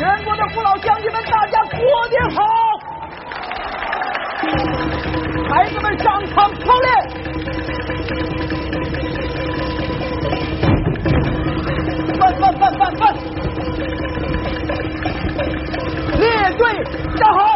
全国的父老乡亲们，大家过年好！孩子们上场操练。慢慢慢慢慢，列队站好。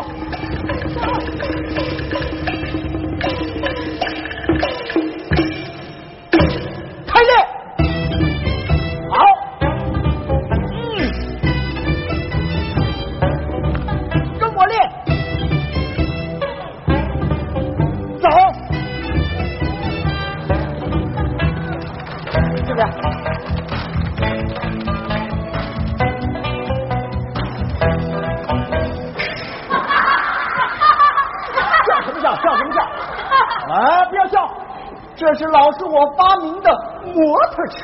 笑什么笑？啊，不要笑，这是老师我发明的模特拳。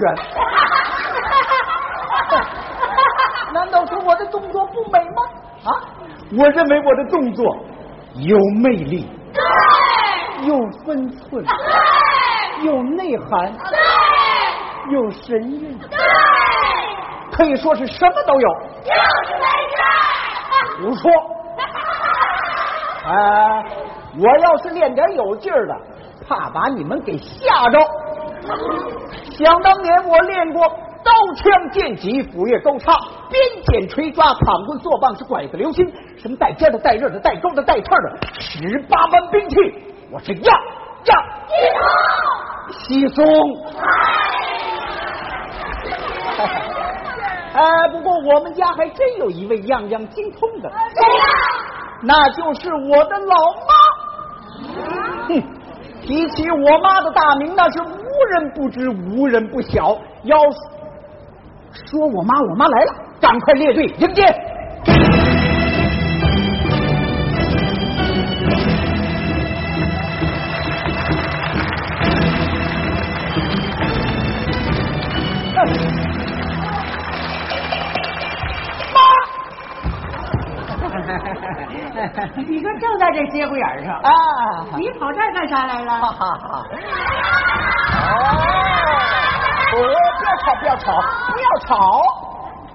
难道说我的动作不美吗？啊，我认为我的动作有魅力，对，有分寸，对，有内涵，对，有神韵，对，可以说是什么都有。就是没事。胡说！啊，我要是练点有劲儿的，怕把你们给吓着。想当年我练过刀枪剑戟斧钺钩叉鞭锏锤抓躺棍坐棒是拐子流星，什么带尖的带刃的带钩的带刺的十八般兵器，我是样样稀松。哎，不过我们家还真有一位样样精通的，谁呀？那就是我的老妈。哼，提起我妈的大名，那是无人不知，无人不晓。要说我妈，我妈来了，赶快列队迎接。你说正在这节骨眼上，啊，你跑这儿干啥来了？哈哈！哦，不要吵，不要吵，不要吵，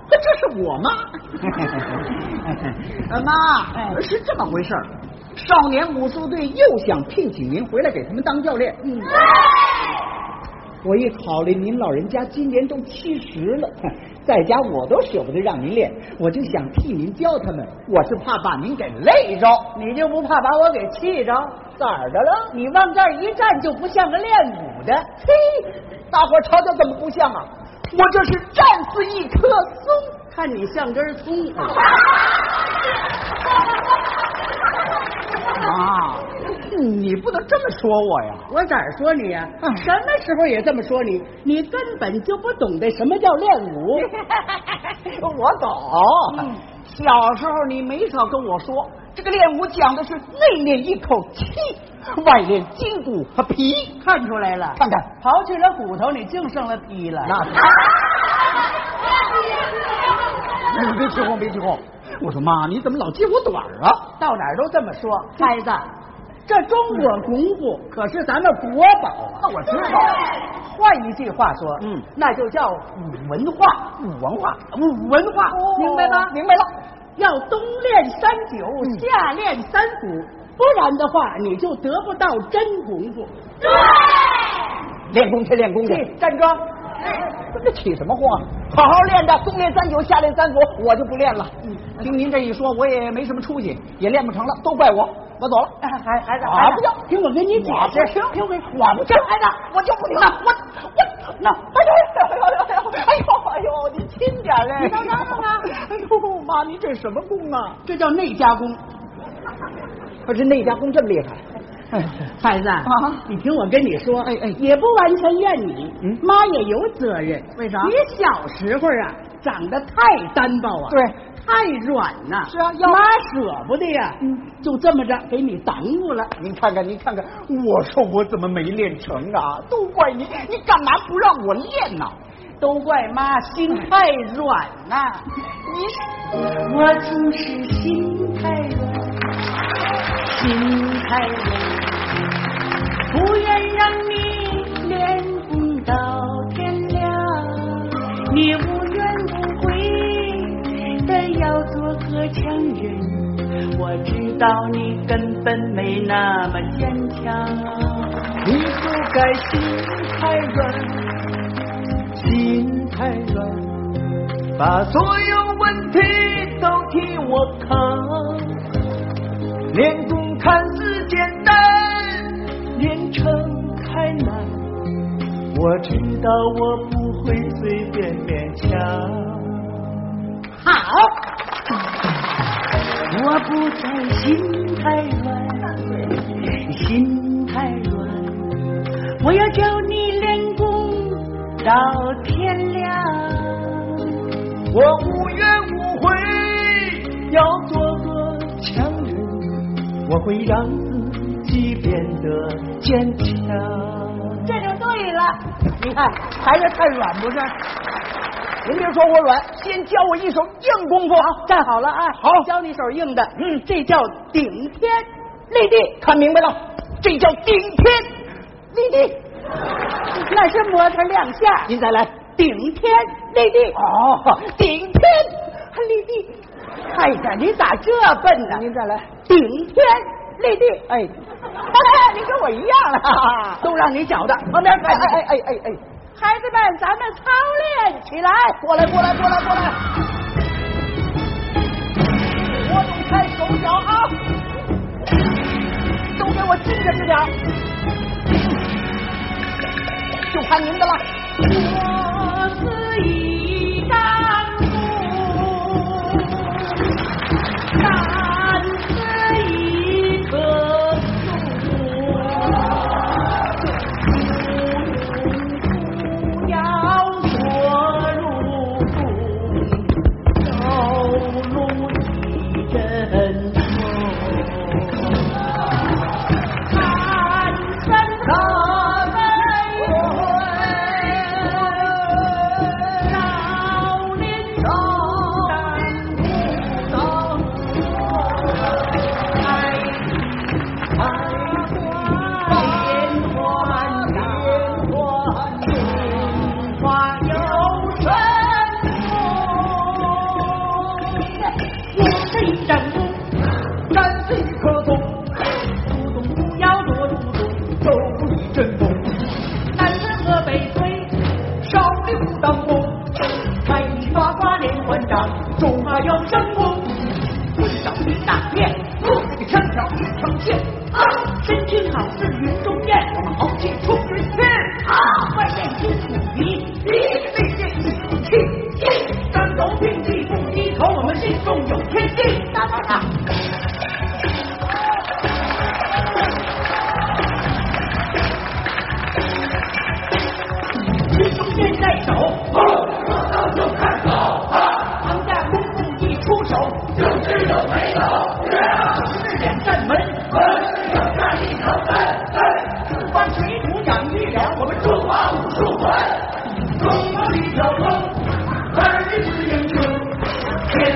这是我妈。呃 妈，是这么回事儿。少年武术队又想聘请您回来给他们当教练。嗯，我一考虑您老人家今年都七十了，在家我都舍不得让您练，我就想替您教他们。我是怕把您给累着。你就不怕把我给气着？咋的了？你往这儿一站，就不像个练武的。嘿，大伙儿瞧瞧怎么不像啊？我这是战似一棵松。看你像根葱。你不能这么说我呀！我咋说你呀、嗯什么时候也这么说你？你根本就不懂得什么叫练武。我懂。嗯小时候你没少跟我说，这个练武讲的是内练一口气，外练筋骨和皮。看出来了，看看，刨去了骨头，你净剩了皮了。那 你别起哄，别起哄。我说妈，你怎么老揭我短啊？到哪儿都这么说，孩子，这中国功夫可是咱们国宝啊！那我知道。换一句话说，嗯那就叫武文化，武文化，武文化，明白吗？明白了。要冬练三九，嗯下练三伏，不然的话，你就得不到真功夫。对，练功去，练功去。去站桩。这起什么哄啊？好好练着，冬练三九，夏练三伏，我就不练了。听您这一说，我也没什么出息，也练不成了，都怪我，我走了。哎孩孩子，啊孩子不要听我跟你解释，行听听我我不听，孩子，我就不听了，我我那哎呦哎呦哎呦哎呦哎呦，你轻点嘞！你等等等等哎呦妈，你这什么功啊？这叫内家功。可是内家功这么厉害？哎，孩子啊你听我跟你说，哎哎也不完全怨你，嗯妈也有责任。为啥你小时候啊，长得太单薄啊，对，太软呐、是啊要妈舍不得呀，嗯就这么着给你耽误了。您看看，您看看，我说我怎么没练成啊？都怪你，你干嘛不让我练呢？都怪妈心太软呐、你我总是心太软，心太软，不愿让你练功到天亮，你无强人，我知道你根本没那么坚强。你不该心太软，心太软，把所有问题都替我扛。练功看似简单，练成太难。我知道我不会随便勉强。我不再心太软，心太软，我要教你练功到天亮。我无怨无悔，要做个强人，我会让自己变得坚强。这就对了，你看还是太软不是？您别说我软，先教我一手硬功夫。好，站好了啊！好教你手硬的。嗯这叫顶天立地，看明白了，这叫顶天立地。那是模特亮相。您再来。顶天立地，哦，顶天立地。哎呀，你咋这笨呢？您再来。顶天立地，哎，哎，你跟我一样了，都让你搅的。旁边，哎哎哎哎哎哎，孩子们，咱们操练起来！过来过来过来过来，活动开手脚啊，都给我精神着点，就看您的了。当功，开你发发连环掌，中华有神功，棍上一大片，这个枪挑一成线，啊，身轻好似